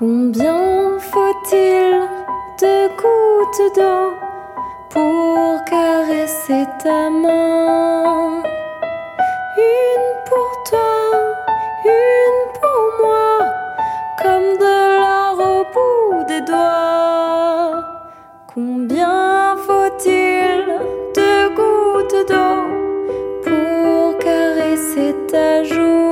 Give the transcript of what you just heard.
Combien faut-il de gouttes d'eau pour caresser ta main? Une pour toi, une pour moi, comme de l'or au bout des doigts. Combien faut-il de gouttes d'eau pour caresser ta joue?